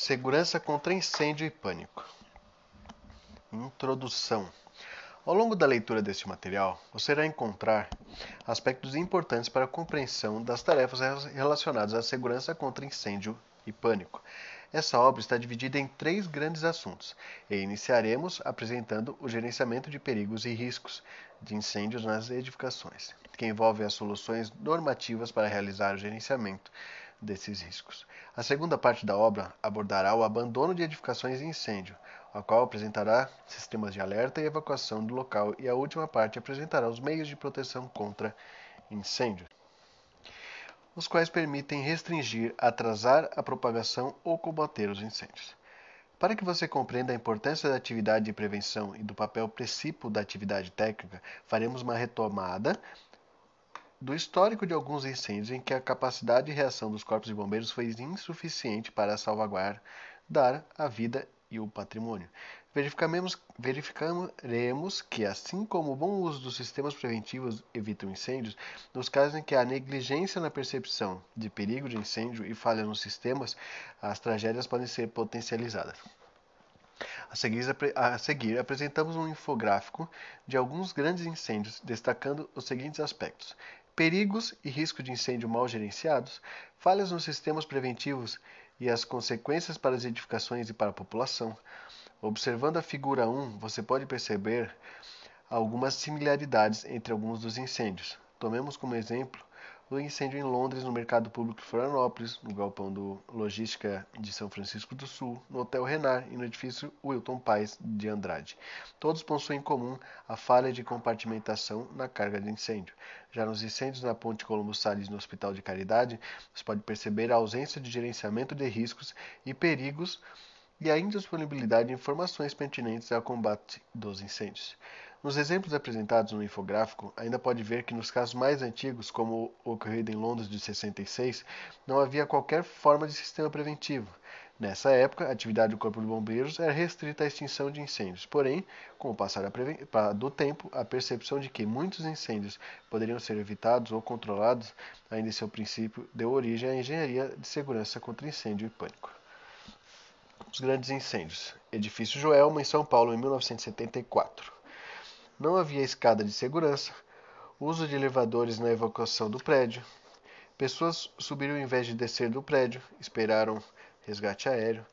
Segurança contra incêndio e pânico. Introdução. Ao longo da leitura deste material, você irá encontrar aspectos importantes para a compreensão das tarefas relacionadas à segurança contra incêndio e pânico. Essa obra está dividida em três grandes assuntos e iniciaremos apresentando o gerenciamento de perigos e riscos de incêndios nas edificações, que envolve as soluções normativas para realizar o gerenciamento desses riscos. A segunda parte da obra abordará o abandono de edificações em incêndio, a qual apresentará sistemas de alerta e evacuação do local, e a última parte apresentará os meios de proteção contra incêndio, os quais permitem restringir, atrasar a propagação ou combater os incêndios. Para que você compreenda a importância da atividade de prevenção e do papel precípio da atividade técnica, faremos uma retomada do histórico de alguns incêndios em que a capacidade de reação dos corpos de bombeiros foi insuficiente para salvaguardar a vida e o patrimônio. Verificaremos, verificaremos que, assim como o bom uso dos sistemas preventivos evita incêndios, nos casos em que há negligência na percepção de perigo de incêndio e falha nos sistemas, as tragédias podem ser potencializadas. A seguir, a seguir, apresentamos um infográfico de alguns grandes incêndios, destacando os seguintes aspectos: perigos e risco de incêndio mal gerenciados, falhas nos sistemas preventivos e as consequências para as edificações e para a população. Observando a figura 1, você pode perceber algumas similaridades entre alguns dos incêndios. Tomemos como exemplo do incêndio em Londres, no mercado público de Florianópolis, no galpão do Logística de São Francisco do Sul, no Hotel Renar e no edifício Wilton Pais de Andrade. Todos possuem em comum a falha de compartimentação na carga de incêndio. Já nos incêndios na Ponte Colombo Salles no Hospital de Caridade, você pode perceber a ausência de gerenciamento de riscos e perigos e a indisponibilidade de informações pertinentes ao combate dos incêndios. Nos exemplos apresentados no infográfico, ainda pode ver que nos casos mais antigos, como o ocorrido em Londres de 66, não havia qualquer forma de sistema preventivo. Nessa época, a atividade do Corpo de Bombeiros era restrita à extinção de incêndios. Porém, com o passar do tempo, a percepção de que muitos incêndios poderiam ser evitados ou controlados, ainda em seu princípio, deu origem à engenharia de segurança contra incêndio e pânico. Os grandes incêndios. Edifício Joelma, em São Paulo, em 1974. Não havia escada de segurança, uso de elevadores na evacuação do prédio. Pessoas subiram em vez de descer do prédio, esperaram resgate aéreo.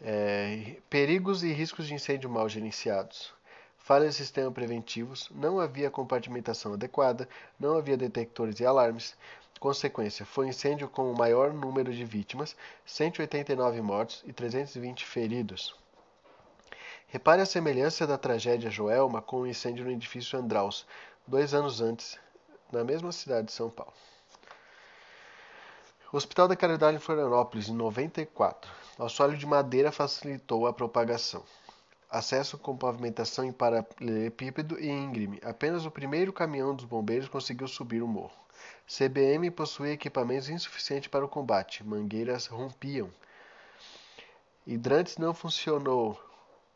É, perigos e riscos de incêndio mal gerenciados. Falhas de sistema preventivos, não havia compartimentação adequada, não havia detectores e alarmes. Consequência: foi incêndio com o maior número de vítimas, 189 mortos e 320 feridos. Repare a semelhança da tragédia Joelma com o incêndio no edifício Andraus, dois anos antes, na mesma cidade de São Paulo. O Hospital da Caridade em Florianópolis, em 94. O assoalho de madeira facilitou a propagação. Acesso com pavimentação em paralelepípedo e íngreme. Apenas o primeiro caminhão dos bombeiros conseguiu subir o morro. CBM possuía equipamentos insuficientes para o combate. Mangueiras rompiam. Hidrantes não funcionou.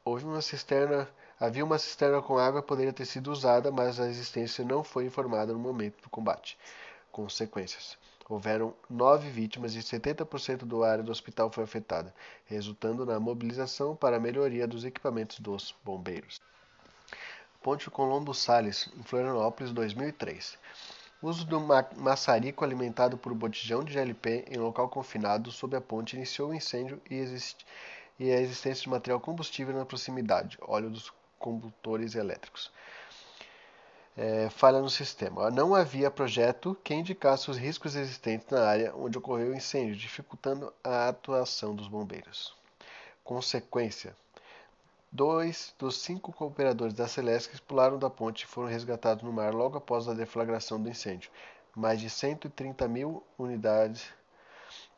Houve uma cisterna, havia uma cisterna com água que poderia ter sido usada, mas a existência não foi informada no momento do combate. Consequências: houveram nove vítimas e 70% do área do hospital foi afetada, resultando na mobilização para a melhoria dos equipamentos dos bombeiros. Ponte Colombo Sales, em Florianópolis, 2003. Uso do maçarico alimentado por botijão de GLP em local confinado sob a ponte iniciou o incêndio e existe e a existência de material combustível na proximidade, óleo dos condutores elétricos. É, falha no sistema. Não havia projeto que indicasse os riscos existentes na área onde ocorreu o incêndio, dificultando a atuação dos bombeiros. Consequência: dois dos cinco cooperadores da Celesc pularam da ponte e foram resgatados no mar logo após a deflagração do incêndio. Mais de 130 mil unidades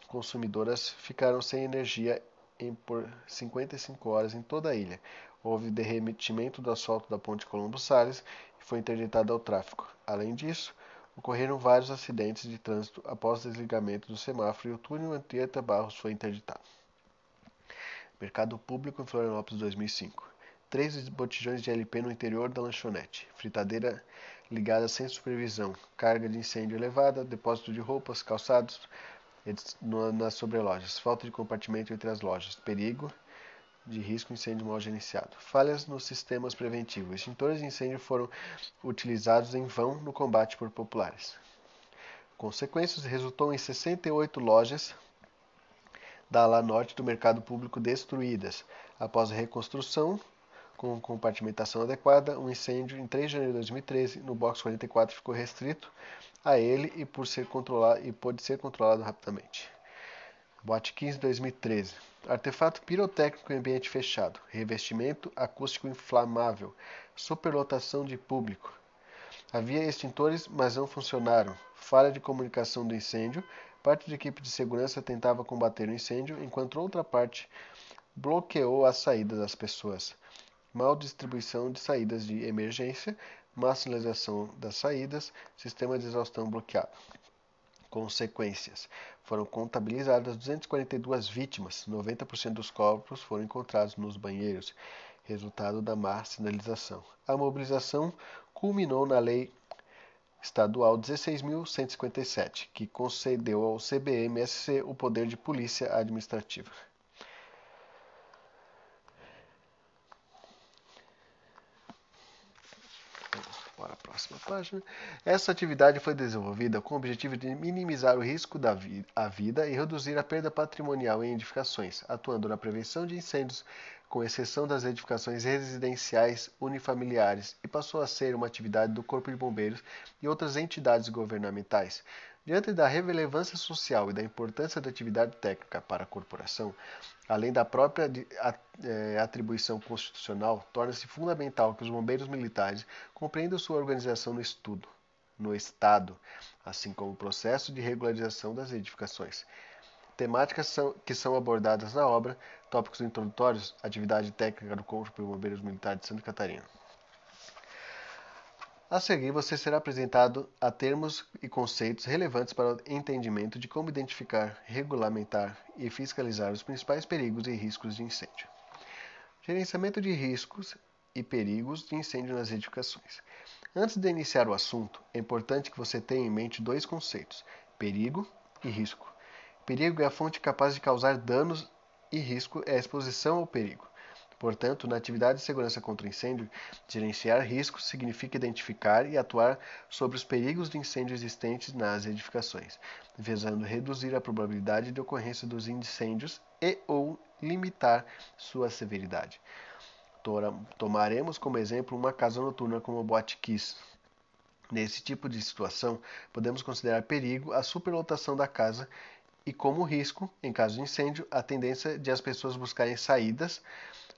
consumidoras ficaram sem energia em por 55 horas em toda a ilha. Houve derretimento do asfalto da ponte Colombo Salles e foi interditado ao tráfego. Além disso, ocorreram vários acidentes de trânsito após o desligamento do semáforo e o túnel Antieta Barros foi interditado. Mercado Público em Florianópolis 2005. Três botijões de LP no interior da lanchonete. Fritadeira ligada sem supervisão. Carga de incêndio elevada. Depósito de roupas, calçados, nas sobrelojas, falta de compartimento entre as lojas, perigo de risco incêndio mal gerenciado, falhas nos sistemas preventivos. Extintores de incêndio foram utilizados em vão no combate por populares. Consequências resultou em 68 lojas da ala norte do mercado público destruídas. Após a reconstrução, com compartimentação adequada, um incêndio em 3 de janeiro de 2013 no box 44 ficou restrito a ele e, por ser controlado, e pôde ser controlado rapidamente. Boate 15 2013. Artefato pirotécnico em ambiente fechado. Revestimento acústico inflamável. Superlotação de público. Havia extintores, mas não funcionaram. Falha de comunicação do incêndio. Parte da equipe de segurança tentava combater o incêndio, enquanto outra parte bloqueou a saída das pessoas. Mal distribuição de saídas de emergência, má sinalização das saídas, sistema de exaustão bloqueado. Consequências: foram contabilizadas 242 vítimas, 90% dos corpos foram encontrados nos banheiros, resultado da má sinalização. A mobilização culminou na Lei Estadual 16.157, que concedeu ao CBMSC o poder de polícia administrativa. Para a próxima página. Essa atividade foi desenvolvida com o objetivo de minimizar o risco da vi a vida e reduzir a perda patrimonial em edificações, atuando na prevenção de incêndios, com exceção das edificações residenciais unifamiliares, e passou a ser uma atividade do Corpo de Bombeiros e outras entidades governamentais. Diante da relevância social e da importância da atividade técnica para a corporação, além da própria é, atribuição constitucional, torna-se fundamental que os bombeiros militares compreendam sua organização no estudo, no Estado, assim como o processo de regularização das edificações. Temáticas que são abordadas na obra, tópicos introdutórios, atividade técnica do Corpo de Bombeiros Militares de Santa Catarina. A seguir, você será apresentado a termos e conceitos relevantes para o entendimento de como identificar, regulamentar e fiscalizar os principais perigos e riscos de incêndio. Gerenciamento de riscos e perigos de incêndio nas edificações. Antes de iniciar o assunto, é importante que você tenha em mente dois conceitos: perigo e risco. Perigo é a fonte capaz de causar danos e risco é a exposição ao perigo. Portanto, na atividade de segurança contra incêndio, gerenciar riscos significa identificar e atuar sobre os perigos de incêndio existentes nas edificações, visando reduzir a probabilidade de ocorrência dos incêndios e ou limitar sua severidade. Tomaremos como exemplo uma casa noturna como a Boate Kiss. Nesse tipo de situação, podemos considerar perigo a superlotação da casa e como risco, em caso de incêndio, a tendência de as pessoas buscarem saídas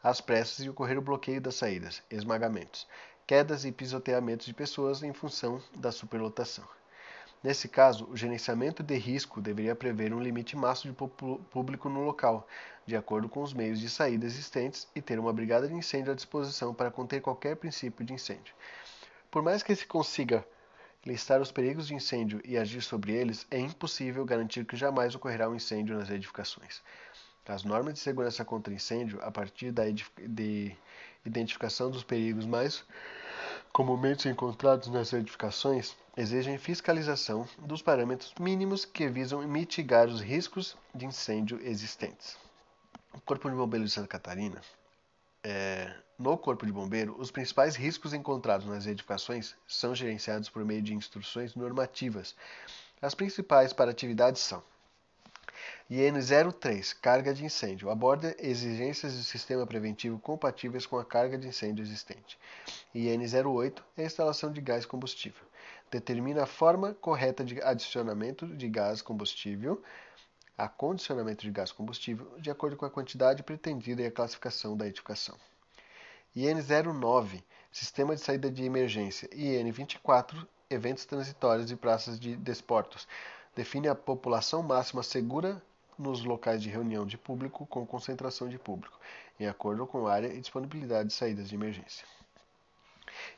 às pressas e ocorrer o bloqueio das saídas, esmagamentos, quedas e pisoteamentos de pessoas em função da superlotação. Nesse caso, o gerenciamento de risco deveria prever um limite máximo de público no local, de acordo com os meios de saída existentes, e ter uma brigada de incêndio à disposição para conter qualquer princípio de incêndio. Por mais que se consiga listar os perigos de incêndio e agir sobre eles, é impossível garantir que jamais ocorrerá um incêndio nas edificações. As normas de segurança contra incêndio, a partir da de identificação dos perigos mais comumente encontrados nas edificações, exigem fiscalização dos parâmetros mínimos que visam mitigar os riscos de incêndio existentes. O Corpo de Bombeiros de Santa Catarina, é, no Corpo de Bombeiro, os principais riscos encontrados nas edificações são gerenciados por meio de instruções normativas. As principais para atividades são IN 03 Carga de incêndio aborda exigências de sistema preventivo compatíveis com a carga de incêndio existente. IN 08 é instalação de gás combustível. Determina a forma correta de adicionamento de gás combustível, acondicionamento de gás combustível, de acordo com a quantidade pretendida e a classificação da edificação. IN 09 Sistema de saída de emergência. IN 24 Eventos transitórios e praças de desportos. Define a população máxima segura nos locais de reunião de público com concentração de público, em acordo com área e disponibilidade de saídas de emergência.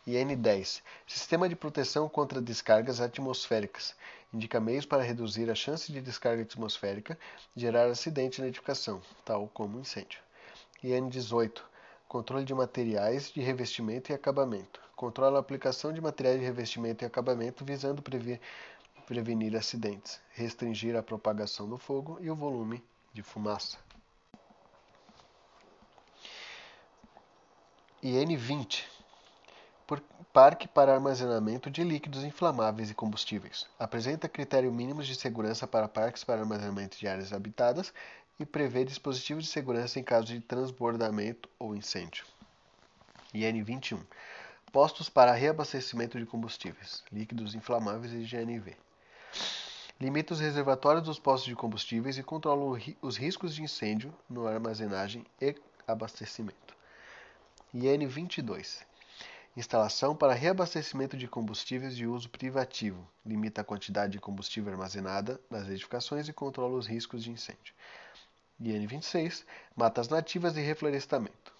IN10 Sistema de proteção contra descargas atmosféricas. Indica meios para reduzir a chance de descarga atmosférica gerar acidente na edificação, tal como incêndio. IN18 Controle de materiais de revestimento e acabamento. Controla a aplicação de materiais de revestimento e acabamento visando prever prevenir acidentes, restringir a propagação do fogo e o volume de fumaça. IN 20 Parque para armazenamento de líquidos inflamáveis e combustíveis. Apresenta critérios mínimos de segurança para parques para armazenamento de áreas habitadas e prevê dispositivos de segurança em caso de transbordamento ou incêndio. IN 21 Postos para reabastecimento de combustíveis, líquidos inflamáveis e GNV. Limita os reservatórios dos postos de combustíveis e controla os riscos de incêndio no armazenagem e abastecimento. IN 22. Instalação para reabastecimento de combustíveis de uso privativo. Limita a quantidade de combustível armazenada nas edificações e controla os riscos de incêndio. IN 26. Matas nativas e reflorestamento.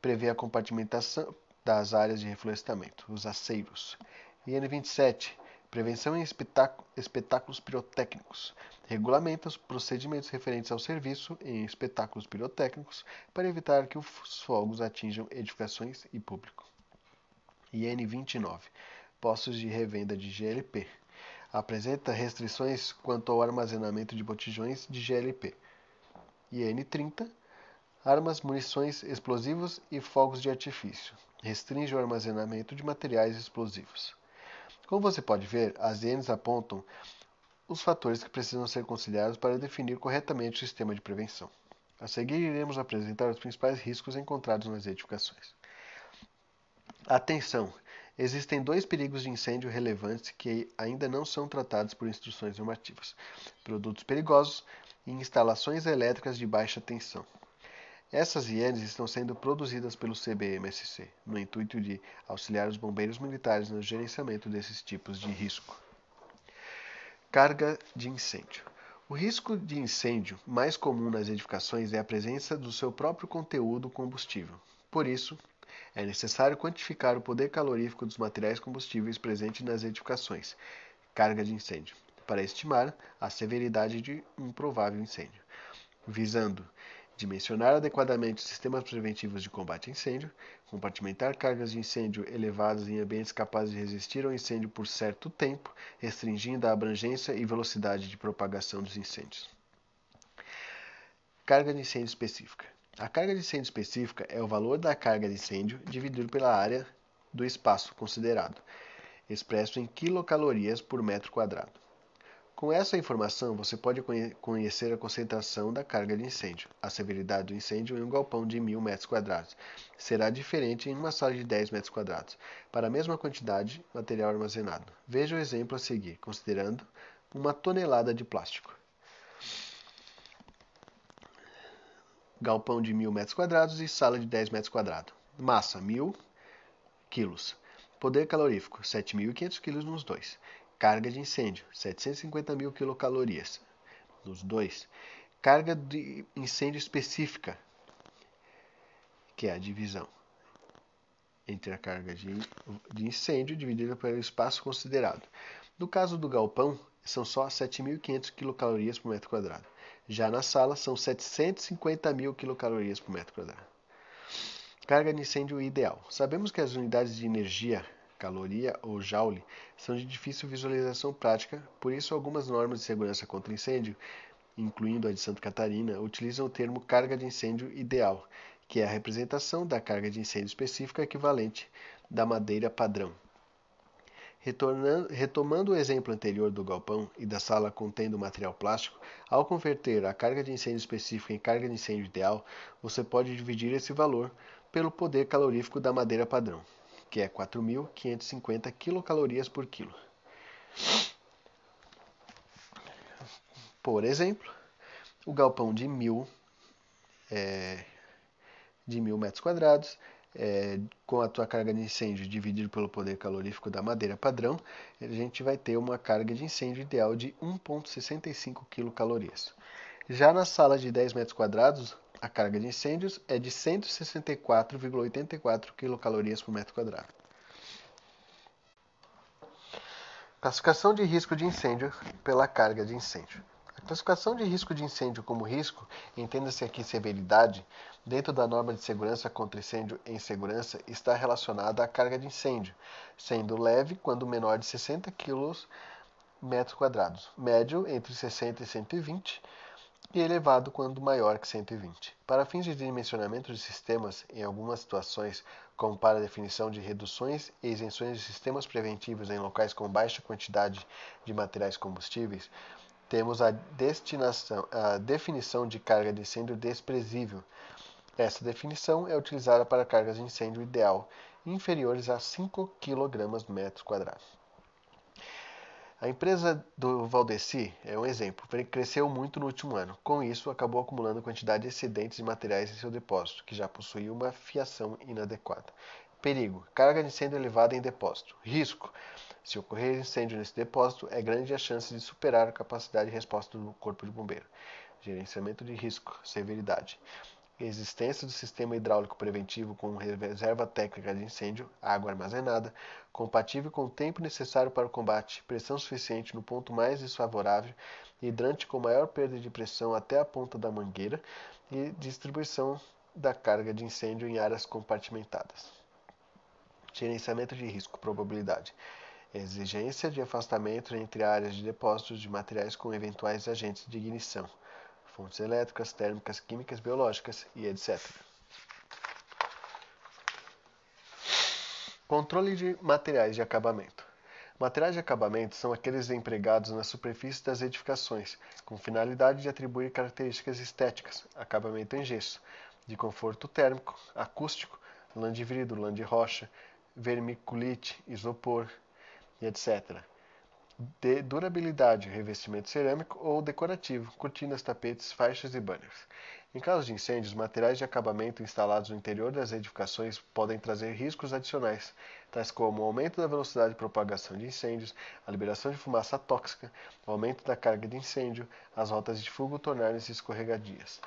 Prevê a compartimentação, das áreas de reflorestamento, os aceiros. IN 27. Prevenção em espetáculos pirotécnicos. Regulamenta os procedimentos referentes ao serviço em espetáculos pirotécnicos para evitar que os fogos atinjam edificações e público. IN 29. Postos de revenda de GLP. Apresenta restrições quanto ao armazenamento de botijões de GLP. IN 30 armas, munições, explosivos e fogos de artifício. Restringe o armazenamento de materiais explosivos. Como você pode ver, as INs apontam os fatores que precisam ser considerados para definir corretamente o sistema de prevenção. A seguir, iremos apresentar os principais riscos encontrados nas edificações. Atenção! Existem dois perigos de incêndio relevantes que ainda não são tratados por instruções normativas: produtos perigosos e instalações elétricas de baixa tensão. Essas IENs estão sendo produzidas pelo CBMSC, no intuito de auxiliar os bombeiros militares no gerenciamento desses tipos de risco. Carga de incêndio. O risco de incêndio mais comum nas edificações é a presença do seu próprio conteúdo combustível. Por isso, é necessário quantificar o poder calorífico dos materiais combustíveis presentes nas edificações, carga de incêndio, para estimar a severidade de um provável incêndio, visando dimensionar adequadamente os sistemas preventivos de combate a incêndio, compartimentar cargas de incêndio elevadas em ambientes capazes de resistir ao incêndio por certo tempo, restringindo a abrangência e velocidade de propagação dos incêndios. Carga de incêndio específica. A carga de incêndio específica é o valor da carga de incêndio dividido pela área do espaço considerado, expresso em quilocalorias por metro quadrado. Com essa informação, você pode conhecer a concentração da carga de incêndio. A severidade do incêndio em um galpão de 1.000 metros quadrados será diferente em uma sala de 10 metros quadrados, para a mesma quantidade de material armazenado. Veja o exemplo a seguir, considerando uma tonelada de plástico. Galpão de 1.000 metros quadrados e sala de 10 metros quadrados. Massa, 1.000 quilos. Poder calorífico, 7.500 quilos nos dois. Carga de incêndio, 750 mil quilocalorias nos dois. Carga de incêndio específica, que é a divisão entre a carga de, de incêndio dividida pelo espaço considerado. No caso do galpão, são só 7.500 quilocalorias por metro quadrado. Já na sala, são 750 mil quilocalorias por metro quadrado. Carga de incêndio ideal. Sabemos que as unidades de energia caloria ou joule são de difícil visualização prática, por isso algumas normas de segurança contra incêndio, incluindo a de Santa Catarina, utilizam o termo carga de incêndio ideal, que é a representação da carga de incêndio específica equivalente da madeira padrão. retomando o exemplo anterior do galpão e da sala contendo material plástico, ao converter a carga de incêndio específica em carga de incêndio ideal, você pode dividir esse valor pelo poder calorífico da madeira padrão que é 4.550 quilocalorias por quilo. Por exemplo, o galpão de mil, é, de mil metros quadrados, é, com a tua carga de incêndio dividido pelo poder calorífico da madeira padrão, a gente vai ter uma carga de incêndio ideal de 1,65 quilocalorias. Já na sala de 10 metros quadrados, a carga de incêndios é de 164,84 kcal por metro quadrado. Classificação de risco de incêndio pela carga de incêndio. A classificação de risco de incêndio como risco, entenda-se aqui severidade, dentro da norma de segurança contra incêndio em segurança, está relacionada à carga de incêndio, sendo leve quando menor de 60 kg metros quadrados, médio entre 60 e 120 e elevado quando maior que 120. Para fins de dimensionamento de sistemas, em algumas situações, como para a definição de reduções e isenções de sistemas preventivos em locais com baixa quantidade de materiais combustíveis, temos a, a definição de carga de incêndio desprezível. Essa definição é utilizada para cargas de incêndio ideal inferiores a 5 kg metro quadrado. A empresa do Valdeci é um exemplo, cresceu muito no último ano. Com isso, acabou acumulando quantidade de excedentes de materiais em seu depósito, que já possuía uma fiação inadequada. Perigo: carga de incêndio elevada em depósito. Risco: se ocorrer incêndio nesse depósito, é grande a chance de superar a capacidade de resposta do Corpo de Bombeiro. Gerenciamento de risco, severidade existência do sistema hidráulico preventivo com reserva técnica de incêndio, água armazenada, compatível com o tempo necessário para o combate, pressão suficiente no ponto mais desfavorável, hidrante com maior perda de pressão até a ponta da mangueira e distribuição da carga de incêndio em áreas compartimentadas. Gerenciamento de risco, probabilidade. Exigência de afastamento entre áreas de depósitos de materiais com eventuais agentes de ignição fontes elétricas, térmicas, químicas, biológicas e etc. Controle de materiais de acabamento. Materiais de acabamento são aqueles empregados na superfície das edificações, com finalidade de atribuir características estéticas, acabamento em gesso, de conforto térmico, acústico, lã de vidro, lã de rocha, vermiculite, isopor etc de durabilidade, revestimento cerâmico ou decorativo, cortinas, tapetes, faixas e banners. Em caso de incêndios, materiais de acabamento instalados no interior das edificações podem trazer riscos adicionais, tais como o aumento da velocidade de propagação de incêndios, a liberação de fumaça tóxica, o aumento da carga de incêndio, as rotas de fuga tornarem-se escorregadias.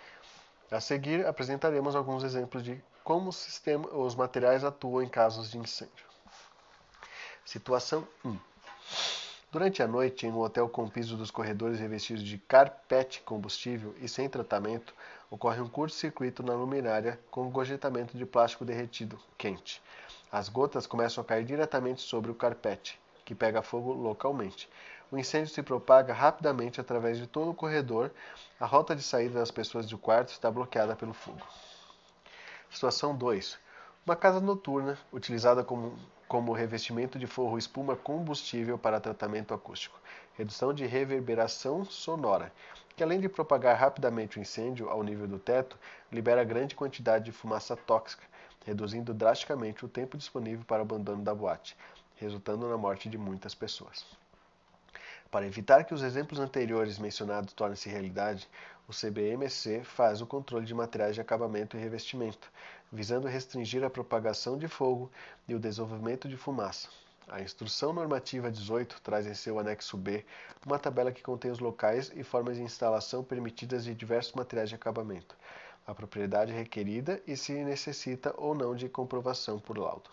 A seguir, apresentaremos alguns exemplos de como sistema, os materiais atuam em casos de incêndio. Situação 1. Durante a noite, em um hotel com piso dos corredores revestidos de carpete combustível e sem tratamento, ocorre um curto-circuito na luminária com um gorjetamento de plástico derretido, quente. As gotas começam a cair diretamente sobre o carpete, que pega fogo localmente. O incêndio se propaga rapidamente através de todo o corredor. A rota de saída das pessoas do quarto está bloqueada pelo fogo. Situação 2. Uma casa noturna, utilizada como como revestimento de forro espuma combustível para tratamento acústico, redução de reverberação sonora, que além de propagar rapidamente o incêndio ao nível do teto, libera grande quantidade de fumaça tóxica, reduzindo drasticamente o tempo disponível para o abandono da boate, resultando na morte de muitas pessoas. Para evitar que os exemplos anteriores mencionados tornem-se realidade, o CBMC faz o controle de materiais de acabamento e revestimento, visando restringir a propagação de fogo e o desenvolvimento de fumaça. A Instrução Normativa 18 traz em seu anexo B uma tabela que contém os locais e formas de instalação permitidas de diversos materiais de acabamento, a propriedade requerida e se necessita ou não de comprovação por laudo.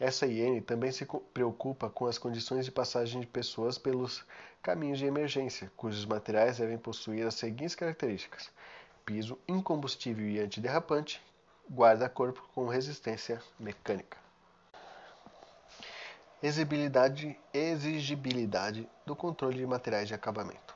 Essa IN também se preocupa com as condições de passagem de pessoas pelos caminhos de emergência, cujos materiais devem possuir as seguintes características: piso incombustível e antiderrapante, guarda-corpo com resistência mecânica. Exigibilidade, exigibilidade do controle de materiais de acabamento.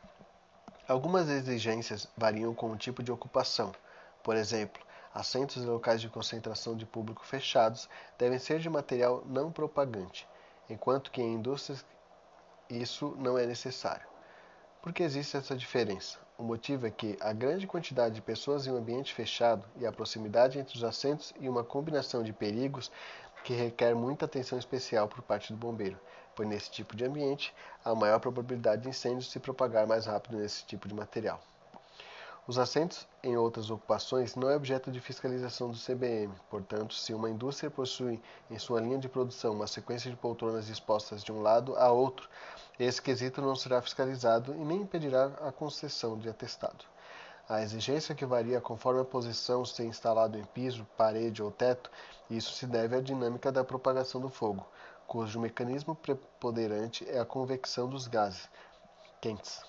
Algumas exigências variam com o tipo de ocupação. Por exemplo, assentos e locais de concentração de público fechados devem ser de material não propagante, enquanto que em indústrias isso não é necessário. Por que existe essa diferença? O motivo é que a grande quantidade de pessoas em um ambiente fechado e a proximidade entre os assentos e uma combinação de perigos que requer muita atenção especial por parte do bombeiro, pois nesse tipo de ambiente há maior probabilidade de incêndios se propagar mais rápido nesse tipo de material. Os assentos em outras ocupações não é objeto de fiscalização do CBM, portanto, se uma indústria possui em sua linha de produção uma sequência de poltronas dispostas de um lado a outro, esse quesito não será fiscalizado e nem impedirá a concessão de atestado. A exigência que varia conforme a posição ser instalado em piso, parede ou teto, isso se deve à dinâmica da propagação do fogo, cujo mecanismo preponderante é a convecção dos gases quentes.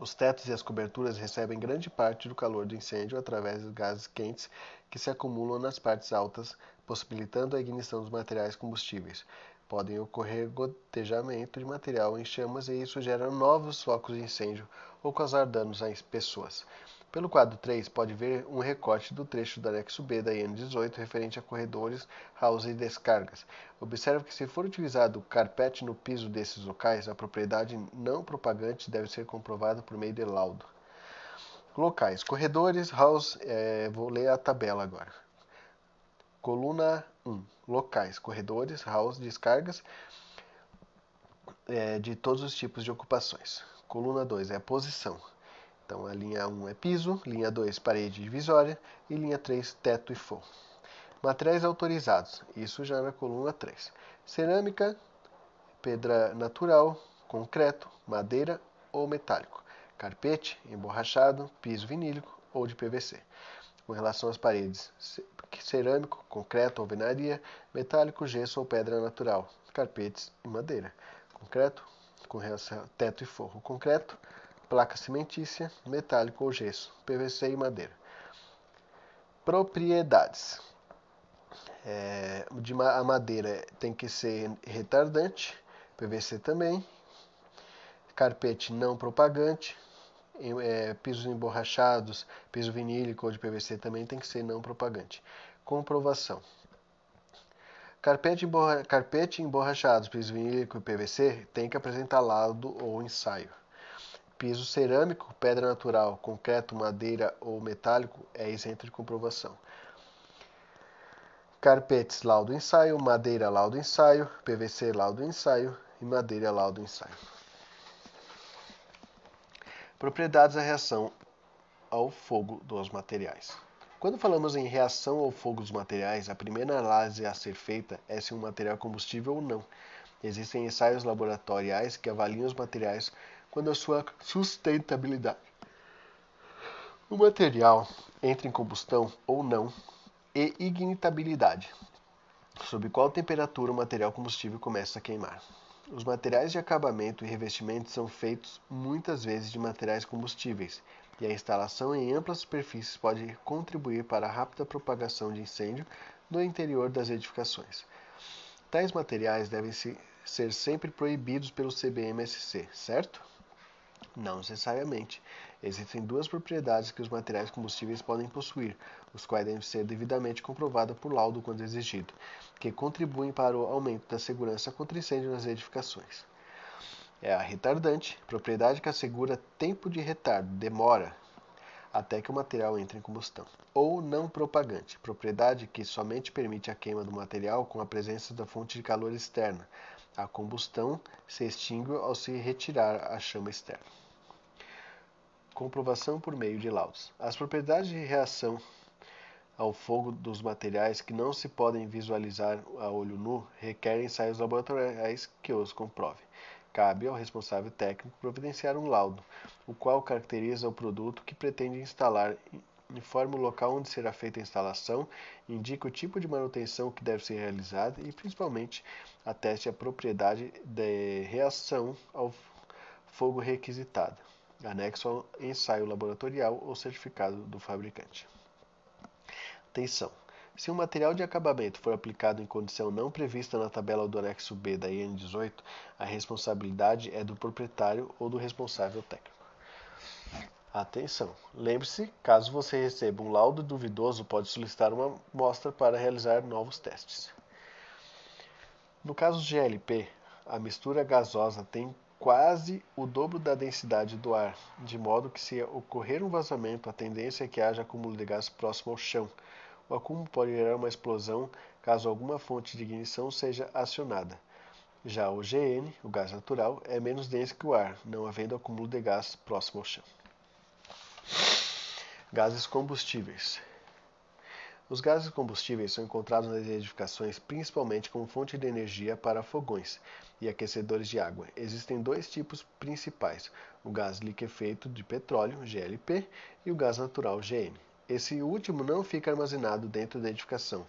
Os tetos e as coberturas recebem grande parte do calor do incêndio através dos gases quentes que se acumulam nas partes altas, possibilitando a ignição dos materiais combustíveis. Podem ocorrer gotejamento de material em chamas e isso gera novos focos de incêndio ou causar danos às pessoas. Pelo quadro 3, pode ver um recorte do trecho do anexo B da IN 18 referente a corredores, house e descargas. Observe que se for utilizado carpete no piso desses locais, a propriedade não propagante deve ser comprovada por meio de laudo. Locais, corredores, house, é, vou ler a tabela agora. Coluna 1, locais, corredores, house, descargas é, de todos os tipos de ocupações. Coluna 2 é a posição. Então a linha 1 é piso, linha 2 parede divisória e linha 3 teto e forro. Materiais autorizados, isso já na coluna 3. Cerâmica, pedra natural, concreto, madeira ou metálico. Carpete, emborrachado, piso vinílico ou de PVC. Com relação às paredes, cerâmico, concreto ou venaria, metálico, gesso ou pedra natural, carpetes e madeira. Concreto, com relação teto e forro. Concreto, placa cimentícia, metálico ou gesso, PVC e madeira. Propriedades. É, de, a madeira tem que ser retardante, PVC também. Carpete não propagante, é, pisos emborrachados, piso vinílico ou de PVC também tem que ser não propagante. Comprovação. Carpete, emborra, carpete emborrachados, piso vinílico e PVC tem que apresentar laudo ou ensaio. Piso cerâmico, pedra natural, concreto, madeira ou metálico é isento de comprovação. Carpetes, laudo ensaio, madeira, laudo ensaio, PVC, laudo ensaio e madeira, laudo ensaio. Propriedades da reação ao fogo dos materiais. Quando falamos em reação ao fogo dos materiais, a primeira análise a ser feita é se um material é combustível ou não. Existem ensaios laboratoriais que avaliam os materiais quando a sua sustentabilidade. O material entra em combustão ou não e ignitabilidade. Sob qual temperatura o material combustível começa a queimar. Os materiais de acabamento e revestimento são feitos muitas vezes de materiais combustíveis, e a instalação em amplas superfícies pode contribuir para a rápida propagação de incêndio no interior das edificações. Tais materiais devem ser sempre proibidos pelo CBMSC, certo? Não necessariamente. Existem duas propriedades que os materiais combustíveis podem possuir, os quais devem ser devidamente comprovados por laudo quando exigido, que contribuem para o aumento da segurança contra incêndio nas edificações. É a retardante, propriedade que assegura tempo de retardo, demora, até que o material entre em combustão. Ou não propagante, propriedade que somente permite a queima do material com a presença da fonte de calor externa. A combustão se extingue ao se retirar a chama externa. Comprovação por meio de laudos. As propriedades de reação ao fogo dos materiais que não se podem visualizar a olho nu requerem ensaios laboratoriais que os comprovem. Cabe ao responsável técnico providenciar um laudo, o qual caracteriza o produto que pretende instalar, informa o local onde será feita a instalação, indica o tipo de manutenção que deve ser realizada e, principalmente, ateste a propriedade de reação ao fogo requisitada anexo ao ensaio laboratorial ou certificado do fabricante. Atenção! Se um material de acabamento for aplicado em condição não prevista na tabela do anexo B da IN 18, a responsabilidade é do proprietário ou do responsável técnico. Atenção! Lembre-se, caso você receba um laudo duvidoso, pode solicitar uma amostra para realizar novos testes. No caso GLP, a mistura gasosa tem quase o dobro da densidade do ar, de modo que se ocorrer um vazamento, a tendência é que haja acúmulo de gás próximo ao chão. O acúmulo pode gerar uma explosão caso alguma fonte de ignição seja acionada. Já o GN, o gás natural, é menos denso que o ar, não havendo acúmulo de gás próximo ao chão. Gases combustíveis. Os gases combustíveis são encontrados nas edificações principalmente como fonte de energia para fogões e aquecedores de água. Existem dois tipos principais: o gás liquefeito de petróleo, GLP, e o gás natural, GN. Esse último não fica armazenado dentro da edificação,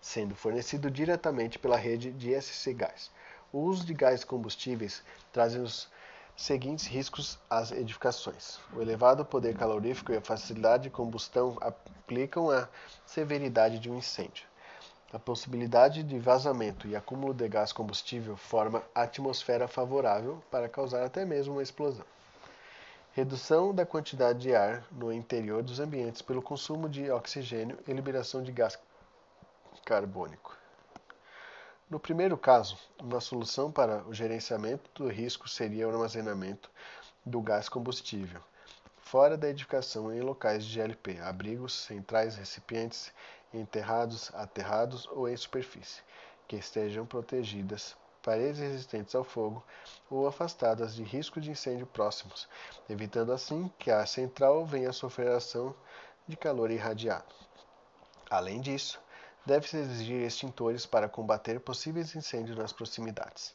sendo fornecido diretamente pela rede de SC Gás. O uso de gás combustíveis traz os seguintes riscos às edificações. O elevado poder calorífico e a facilidade de combustão aplicam a severidade de um incêndio. A possibilidade de vazamento e acúmulo de gás combustível forma atmosfera favorável para causar até mesmo uma explosão. Redução da quantidade de ar no interior dos ambientes pelo consumo de oxigênio e liberação de gás carbônico. No primeiro caso, uma solução para o gerenciamento do risco seria o armazenamento do gás combustível fora da edificação em locais de GLP, abrigos, centrais, recipientes, enterrados, aterrados ou em superfície, que estejam protegidas, paredes resistentes ao fogo ou afastadas de risco de incêndio próximos, evitando assim que a central venha a sofrer ação de calor irradiado. Além disso, deve-se exigir extintores para combater possíveis incêndios nas proximidades.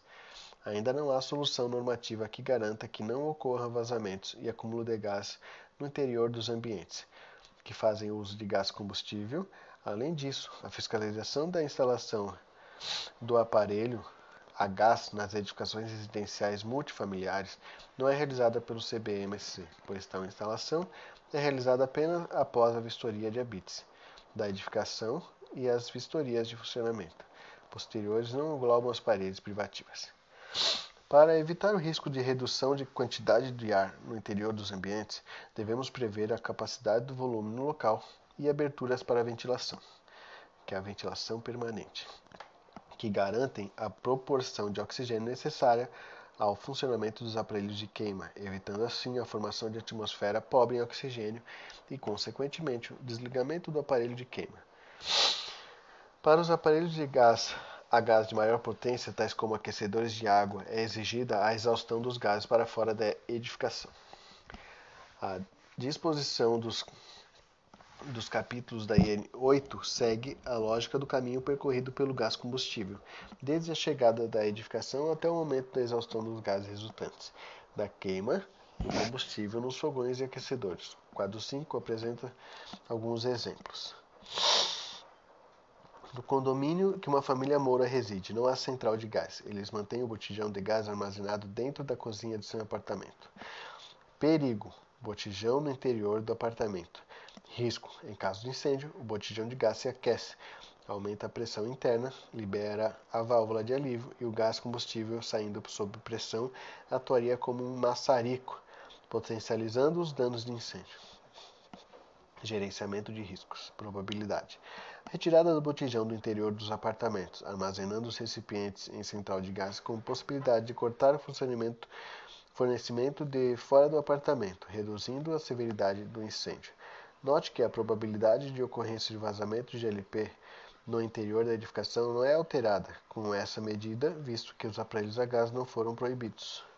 Ainda não há solução normativa que garanta que não ocorra vazamentos e acúmulo de gás no interior dos ambientes que fazem uso de gás combustível. Além disso, a fiscalização da instalação do aparelho a gás nas edificações residenciais multifamiliares não é realizada pelo CBMC, pois tal instalação é realizada apenas após a vistoria de habites da edificação e as vistorias de funcionamento. Posteriores não englobam as paredes privativas. Para evitar o risco de redução de quantidade de ar no interior dos ambientes, devemos prever a capacidade do volume no local e aberturas para a ventilação, que é a ventilação permanente, que garantem a proporção de oxigênio necessária ao funcionamento dos aparelhos de queima, evitando assim a formação de atmosfera pobre em oxigênio e, consequentemente, o desligamento do aparelho de queima. Para os aparelhos de gás a gás de maior potência, tais como aquecedores de água, é exigida a exaustão dos gases para fora da edificação. A disposição dos, dos capítulos da IN 8 segue a lógica do caminho percorrido pelo gás combustível, desde a chegada da edificação até o momento da exaustão dos gases resultantes, da queima do combustível nos fogões e aquecedores. O quadro 5 apresenta alguns exemplos. No condomínio que uma família moura reside, não há central de gás. Eles mantêm o botijão de gás armazenado dentro da cozinha de seu apartamento. Perigo: botijão no interior do apartamento. Risco: em caso de incêndio, o botijão de gás se aquece, aumenta a pressão interna, libera a válvula de alívio e o gás combustível saindo sob pressão atuaria como um maçarico, potencializando os danos de incêndio. Gerenciamento de riscos. Probabilidade. Retirada do botijão do interior dos apartamentos, armazenando os recipientes em central de gás com possibilidade de cortar o funcionamento fornecimento de fora do apartamento, reduzindo a severidade do incêndio. Note que a probabilidade de ocorrência de vazamento de LP no interior da edificação não é alterada com essa medida, visto que os aparelhos a gás não foram proibidos.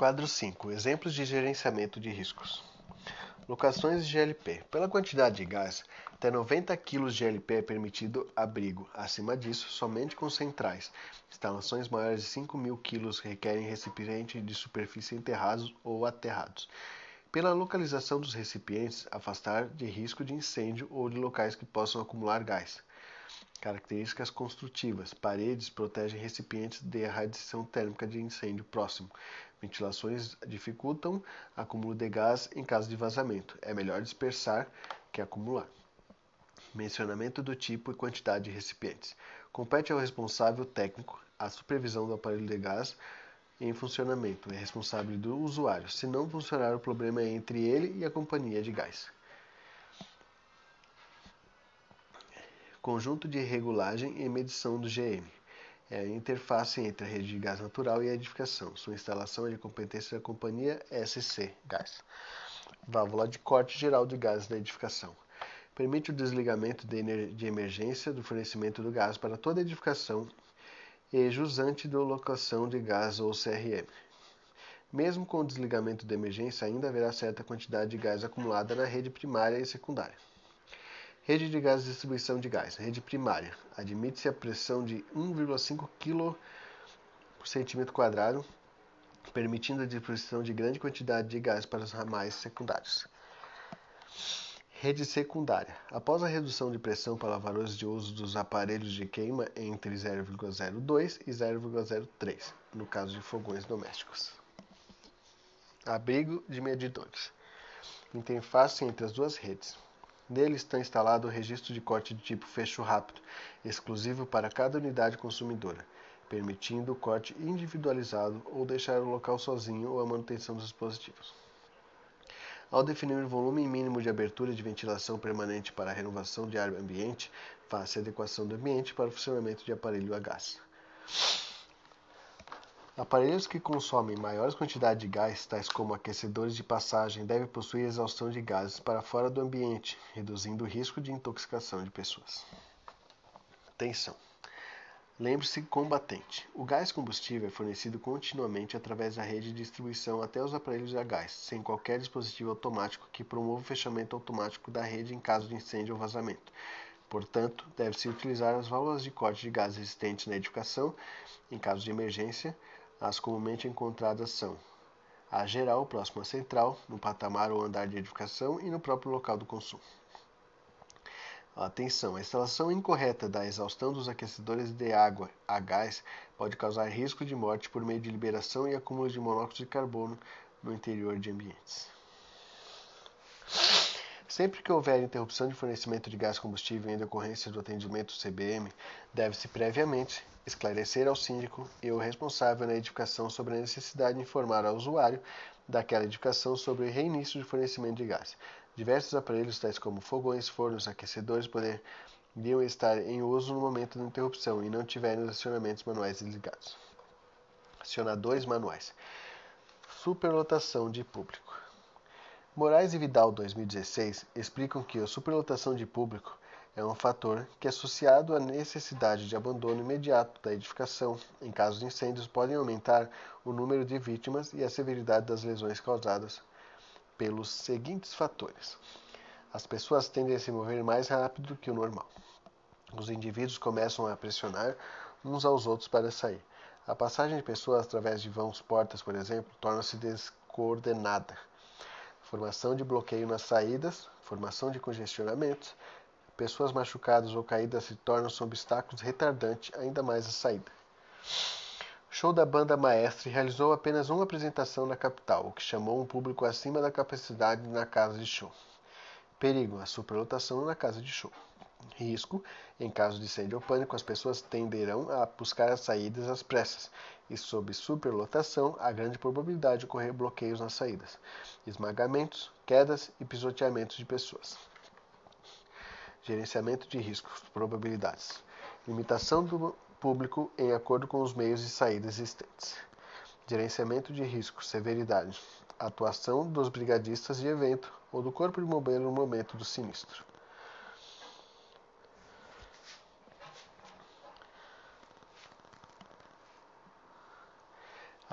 Quadro 5. Exemplos de gerenciamento de riscos. Locações de GLP. Pela quantidade de gás, até 90 kg de GLP é permitido abrigo. Acima disso, somente com centrais. Instalações maiores de 5 mil kg requerem recipiente de superfície enterrados ou aterrados. Pela localização dos recipientes, afastar de risco de incêndio ou de locais que possam acumular gás. Características construtivas: paredes protegem recipientes de radiação térmica de incêndio próximo. Ventilações dificultam acúmulo de gás em caso de vazamento. É melhor dispersar que acumular. Mencionamento do tipo e quantidade de recipientes. Compete ao responsável técnico a supervisão do aparelho de gás em funcionamento. É responsável do usuário. Se não funcionar, o problema é entre ele e a companhia de gás. Conjunto de regulagem e medição do GM é a interface entre a rede de gás natural e a edificação. Sua instalação é de competência da companhia SC Gás. Válvula de corte geral de gás da edificação. Permite o desligamento de emergência do fornecimento do gás para toda edificação e jusante da locação de gás ou CRM. Mesmo com o desligamento de emergência, ainda haverá certa quantidade de gás acumulada na rede primária e secundária. Rede de gás distribuição de gás. Rede primária. Admite-se a pressão de 1,5 kg por centímetro quadrado, permitindo a distribuição de grande quantidade de gás para os ramais secundários. Rede secundária. Após a redução de pressão para valores de uso dos aparelhos de queima entre 0,02 e 0,03, no caso de fogões domésticos. Abrigo de medidores. interface entre as duas redes. Nele está instalado o registro de corte de tipo fecho rápido, exclusivo para cada unidade consumidora, permitindo o corte individualizado ou deixar o local sozinho ou a manutenção dos dispositivos. Ao definir o volume mínimo de abertura de ventilação permanente para a renovação de ar ambiente, faz-se adequação do ambiente para o funcionamento de aparelho a gás. Aparelhos que consomem maiores quantidades de gás, tais como aquecedores de passagem, devem possuir exaustão de gases para fora do ambiente, reduzindo o risco de intoxicação de pessoas. Atenção! Lembre-se combatente. O gás combustível é fornecido continuamente através da rede de distribuição até os aparelhos a gás, sem qualquer dispositivo automático que promova o fechamento automático da rede em caso de incêndio ou vazamento. Portanto, deve-se utilizar as válvulas de corte de gás existentes na edificação. Em caso de emergência, as comumente encontradas são a geral, próxima à central, no patamar ou andar de edificação e no próprio local do consumo. Atenção, a instalação incorreta da exaustão dos aquecedores de água a gás pode causar risco de morte por meio de liberação e acúmulo de monóxido de carbono no interior de ambientes. Sempre que houver interrupção de fornecimento de gás combustível em decorrência do atendimento CBM, deve-se previamente esclarecer ao síndico e ao responsável na edificação sobre a necessidade de informar ao usuário daquela edificação sobre o reinício de fornecimento de gás. Diversos aparelhos, tais como fogões, fornos, aquecedores, poderiam estar em uso no momento da interrupção e não tiverem os acionamentos manuais desligados. Acionadores manuais. Superlotação de público. Moraes e Vidal 2016 explicam que a superlotação de público é um fator que, associado à necessidade de abandono imediato da edificação em caso de incêndios, podem aumentar o número de vítimas e a severidade das lesões causadas pelos seguintes fatores. As pessoas tendem a se mover mais rápido do que o normal. Os indivíduos começam a pressionar uns aos outros para sair. A passagem de pessoas através de vãos portas, por exemplo, torna-se descoordenada. Formação de bloqueio nas saídas, formação de congestionamentos, pessoas machucadas ou caídas se tornam obstáculos retardantes ainda mais a saída show da banda Maestre realizou apenas uma apresentação na capital, o que chamou um público acima da capacidade na casa de show. Perigo: a superlotação na casa de show. Risco: em caso de incêndio ou pânico, as pessoas tenderão a buscar as saídas às pressas, e sob superlotação, há grande probabilidade de ocorrer bloqueios nas saídas, esmagamentos, quedas e pisoteamentos de pessoas. Gerenciamento de riscos, probabilidades. Limitação do público em acordo com os meios de saída existentes. Gerenciamento de risco, severidade. Atuação dos brigadistas de evento ou do corpo de bombeiro no momento do sinistro.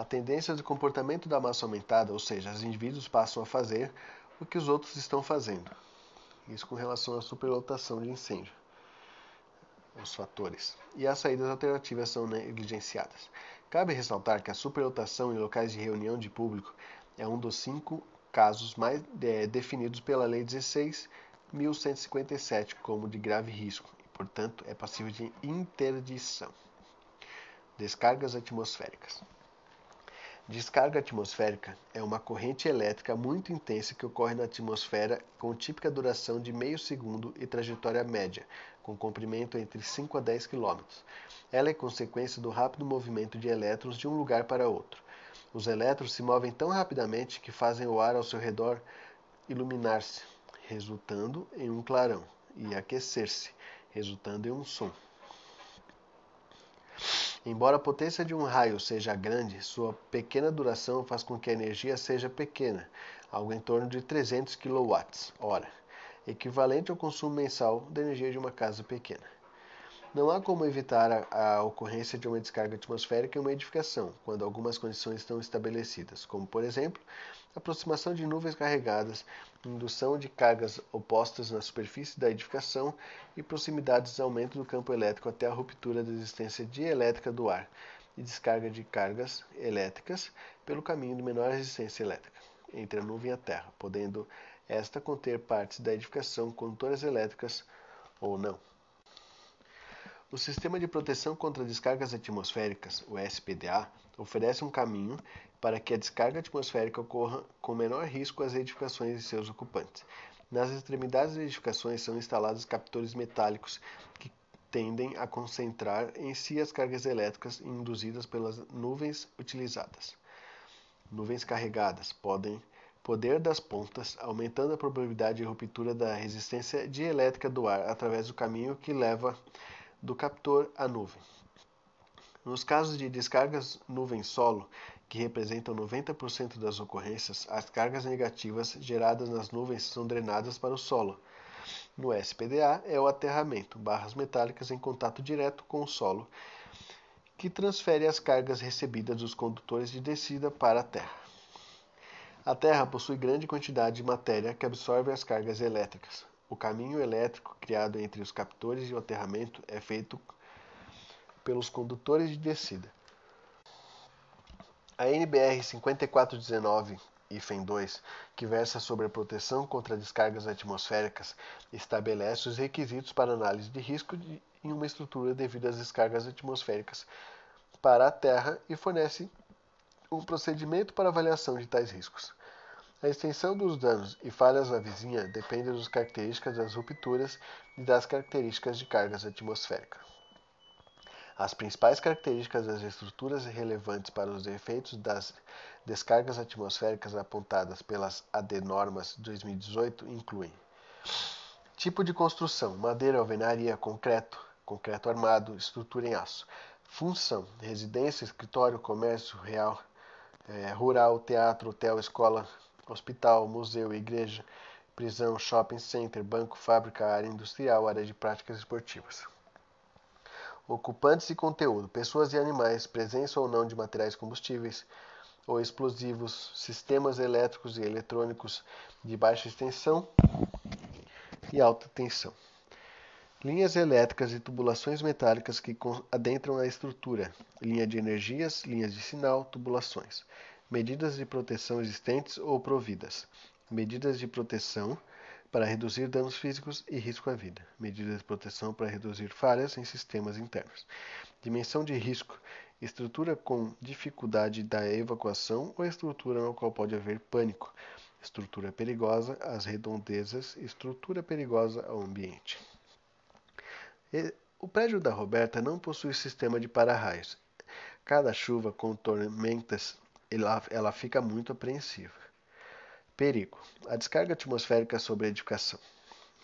Tendência de comportamento da massa aumentada, ou seja, os indivíduos passam a fazer o que os outros estão fazendo. Isso com relação à superlotação de incêndio os fatores, e as saídas alternativas são negligenciadas. Cabe ressaltar que a superlotação em locais de reunião de público é um dos cinco casos mais é, definidos pela Lei 16.157 como de grave risco e, portanto, é passível de interdição. Descargas atmosféricas. Descarga atmosférica é uma corrente elétrica muito intensa que ocorre na atmosfera com típica duração de meio segundo e trajetória média, com comprimento entre 5 a 10 km. Ela é consequência do rápido movimento de elétrons de um lugar para outro. Os elétrons se movem tão rapidamente que fazem o ar ao seu redor iluminar-se, resultando em um clarão, e aquecer-se, resultando em um som. Embora a potência de um raio seja grande, sua pequena duração faz com que a energia seja pequena, algo em torno de 300 kWh, equivalente ao consumo mensal da energia de uma casa pequena. Não há como evitar a, a, ocorrência de uma descarga atmosférica em uma edificação, quando algumas condições estão estabelecidas, como, por exemplo, aproximação de nuvens carregadas, indução de cargas opostas na superfície da edificação e proximidades de aumento do campo elétrico até a ruptura da resistência dielétrica do ar e descarga de cargas elétricas pelo caminho de menor resistência elétrica entre a nuvem e a terra, podendo esta conter partes da edificação condutores elétricas ou não. O Sistema de Proteção contra Descargas Atmosféricas, o SPDA, oferece um caminho para que a descarga atmosférica ocorra com menor risco às edificações e seus ocupantes. Nas extremidades das edificações são instalados captores metálicos que tendem a concentrar em si as cargas elétricas induzidas pelas nuvens utilizadas. Nuvens carregadas podem poder das pontas, aumentando a probabilidade de ruptura da resistência dielétrica do ar através do caminho que leva do captor à nuvem. Nos casos de descargas nuvem-solo, que representam 90% das ocorrências, as cargas negativas geradas nas nuvens são drenadas para o solo. No SPDA é o aterramento, barras metálicas em contato direto com o solo, que transfere as cargas recebidas dos condutores de descida para a terra. A Terra possui grande quantidade de matéria que absorve as cargas elétricas. O caminho elétrico criado entre os captores e o aterramento é feito pelos condutores de descida. A NBR 5419 IFEM 2, que versa sobre a proteção contra descargas atmosféricas, estabelece os requisitos para análise de risco de, em uma estrutura devido às descargas atmosféricas para a Terra e fornece um procedimento para avaliação de tais riscos. A extensão dos danos e falhas na vizinha depende das características das rupturas e das características de cargas atmosféricas. As principais características das estruturas relevantes para os efeitos das descargas atmosféricas apontadas pelas AD normas 2018 incluem tipo de construção: madeira, alvenaria, concreto, concreto armado, estrutura em aço. Função: residência, escritório, comércio real, é, rural, teatro, hotel, escola, hospital, museu, igreja, prisão, shopping center, banco, fábrica, área industrial, área de práticas esportivas. Ocupantes e conteúdo: pessoas e animais, presença ou não de materiais combustíveis ou explosivos, sistemas elétricos e eletrônicos de baixa extensão e alta tensão. Linhas elétricas e tubulações metálicas que adentram a estrutura, linha de energias, linhas de sinal, tubulações. Medidas de proteção existentes ou providas, medidas de proteção para reduzir danos físicos e risco à vida, medidas de proteção para reduzir falhas em sistemas internos, dimensão de risco, estrutura com dificuldade da evacuação ou estrutura na qual pode haver pânico, estrutura perigosa às redondezas, estrutura perigosa ao ambiente. E, o prédio da Roberta não possui sistema de para-raios. Cada chuva com tormentas ela, ela fica muito apreensiva. Perigo: a descarga atmosférica sobre a edificação.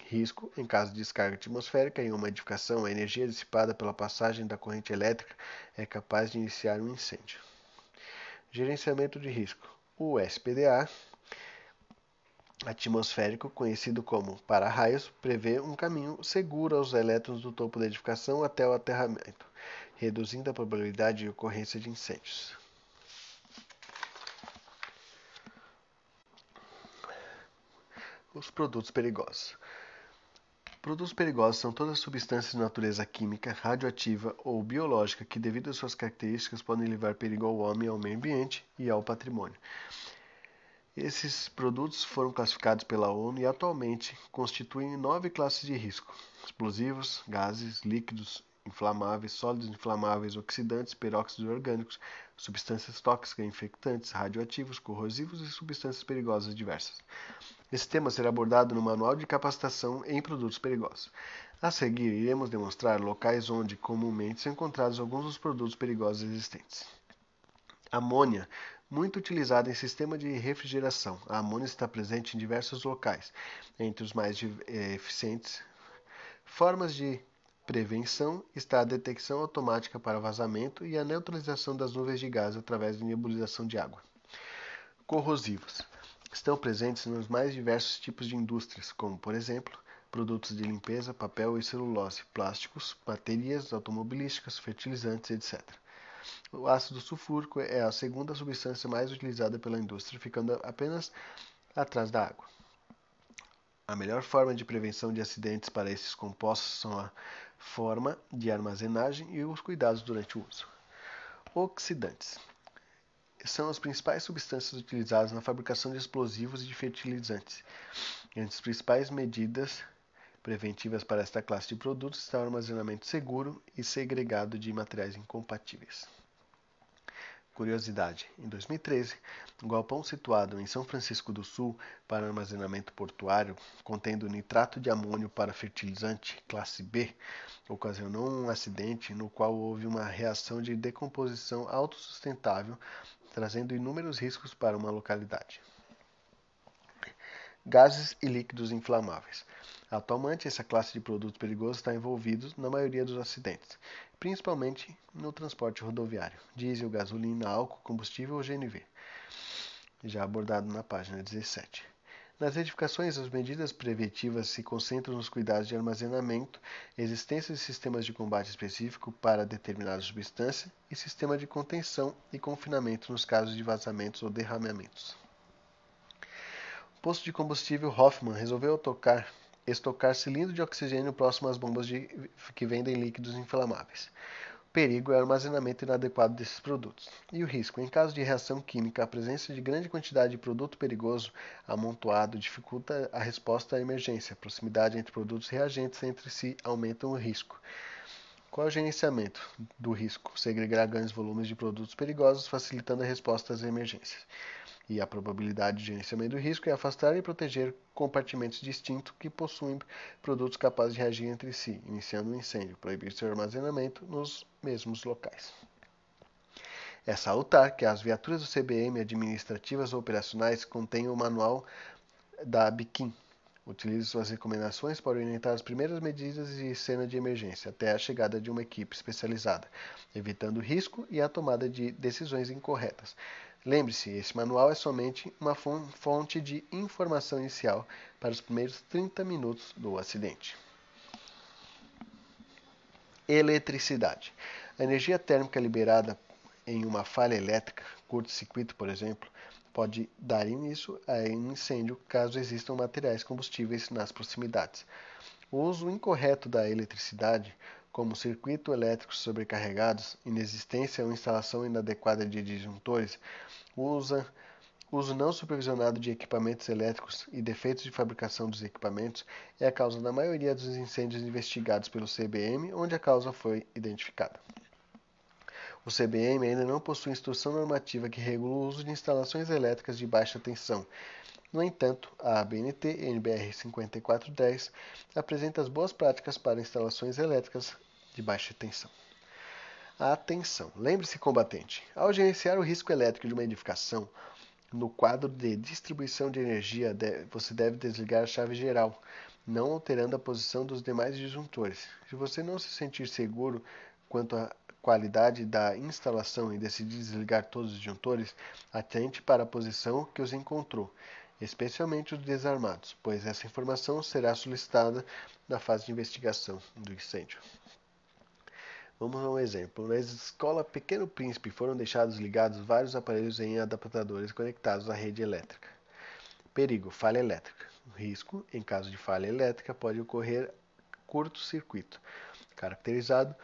Risco: em caso de descarga atmosférica em uma edificação, a energia dissipada pela passagem da corrente elétrica é capaz de iniciar um incêndio. Gerenciamento de risco: o SPDA atmosférico, conhecido como para-raios, prevê um caminho seguro aos elétrons do topo da edificação até o aterramento, reduzindo a probabilidade de ocorrência de incêndios. Os produtos perigosos. Produtos perigosos são todas as substâncias de natureza química, radioativa ou biológica que, devido às suas características, podem levar perigo ao homem, ao meio ambiente e ao patrimônio. Esses produtos foram classificados pela ONU e atualmente constituem nove classes de risco: explosivos, gases, líquidos, inflamáveis, sólidos inflamáveis, oxidantes, peróxidos orgânicos, substâncias tóxicas, infectantes, radioativos, corrosivos e substâncias perigosas diversas. Esse tema será abordado no Manual de Capacitação em Produtos Perigosos. A seguir, iremos demonstrar locais onde comumente são encontrados alguns dos produtos perigosos existentes. Amônia, muito utilizada em sistema de refrigeração. A amônia está presente em diversos locais, entre os mais eh, eficientes formas de prevenção está a detecção automática para vazamento e a neutralização das nuvens de gás através de nebulização de água. Corrosivos estão presentes nos mais diversos tipos de indústrias, como, por exemplo, produtos de limpeza, papel e celulose, plásticos, baterias automobilísticas, fertilizantes, etc. O ácido sulfúrico é a segunda substância mais utilizada pela indústria, ficando apenas atrás da água. A melhor forma de prevenção de acidentes para esses compostos são a forma de armazenagem e os cuidados durante o uso. Oxidantes são as principais substâncias utilizadas na fabricação de explosivos e de fertilizantes. Entre as principais medidas preventivas para esta classe de produtos estão o armazenamento seguro e segregado de materiais incompatíveis. Curiosidade: em 2013, um galpão situado em São Francisco do Sul para armazenamento portuário, contendo nitrato de amônio para fertilizante, classe B, ocasionou um acidente no qual houve uma reação de decomposição autossustentável, trazendo inúmeros riscos para uma localidade. Gases e líquidos inflamáveis. Atualmente, essa classe de produtos perigosos está envolvida na maioria dos acidentes, principalmente no transporte rodoviário, diesel, gasolina, álcool, combustível ou GNV, já abordado na página 17. Nas edificações, as medidas preventivas se concentram nos cuidados de armazenamento, existência de sistemas de combate específico para determinada substância e sistema de contenção e confinamento nos casos de vazamentos ou derramamentos. O posto de combustível Hoffman resolveu tocar estocar cilindro de oxigênio próximo às bombas de, que vendem líquidos inflamáveis. O perigo é o armazenamento inadequado desses produtos. E o risco? Em caso de reação química, a presença de grande quantidade de produto perigoso amontoado dificulta a resposta à emergência. A proximidade entre produtos reagentes entre si aumentam o risco. Qual é o gerenciamento do risco? Segregar grandes volumes de produtos perigosos, facilitando a resposta às emergências e a probabilidade de gerenciamento do risco é afastar e proteger compartimentos distintos que possuem produtos capazes de reagir entre si, iniciando um incêndio, proibir seu armazenamento nos mesmos locais. É salutar que as viaturas do CBM administrativas ou operacionais contenham o manual da BIQIM. Utilize suas recomendações para orientar as primeiras medidas de cena de emergência até a chegada de uma equipe especializada, evitando risco e a tomada de decisões incorretas. Lembre-se, esse manual é somente uma fonte de informação inicial para os primeiros 30 minutos do acidente. Eletricidade. A energia térmica liberada em uma falha elétrica, curto-circuito, por exemplo, pode dar início a um incêndio caso existam materiais combustíveis nas proximidades. O uso incorreto da eletricidade como circuitos elétricos sobrecarregados, inexistência ou instalação inadequada de disjuntores, usa, uso não supervisionado de equipamentos elétricos e defeitos de fabricação dos equipamentos é a causa da maioria dos incêndios investigados pelo CBM, onde a causa foi identificada. O CBM ainda não possui instrução normativa que regula o uso de instalações elétricas de baixa tensão no entanto, a ABNT NBR 5410 apresenta as boas práticas para instalações elétricas de baixa tensão. Atenção! Lembre-se, combatente, ao gerenciar o risco elétrico de uma edificação, no quadro de distribuição de energia, você deve desligar a chave geral, não alterando a posição dos demais disjuntores. Se você não se sentir seguro quanto à qualidade da instalação e decidir desligar todos os disjuntores, atente para a posição que os encontrou especialmente os desarmados, pois essa informação será solicitada na fase de investigação do incêndio. Vamos a um exemplo. Na escola Pequeno Príncipe foram deixados ligados vários aparelhos em adaptadores conectados à rede elétrica. Perigo: falha elétrica. O risco, em caso de falha elétrica, pode ocorrer curto-circuito, caracterizado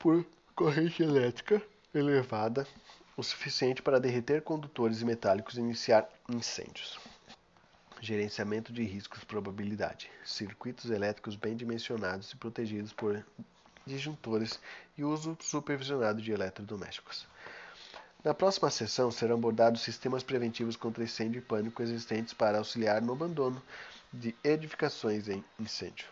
por corrente elétrica elevada o suficiente para derreter condutores metálicos e iniciar incêndios. Gerenciamento de riscos probabilidade. Circuitos elétricos bem dimensionados e protegidos por disjuntores e uso supervisionado de eletrodomésticos. Na próxima sessão serão abordados sistemas preventivos contra incêndio e pânico existentes para auxiliar no abandono de edificações em incêndio.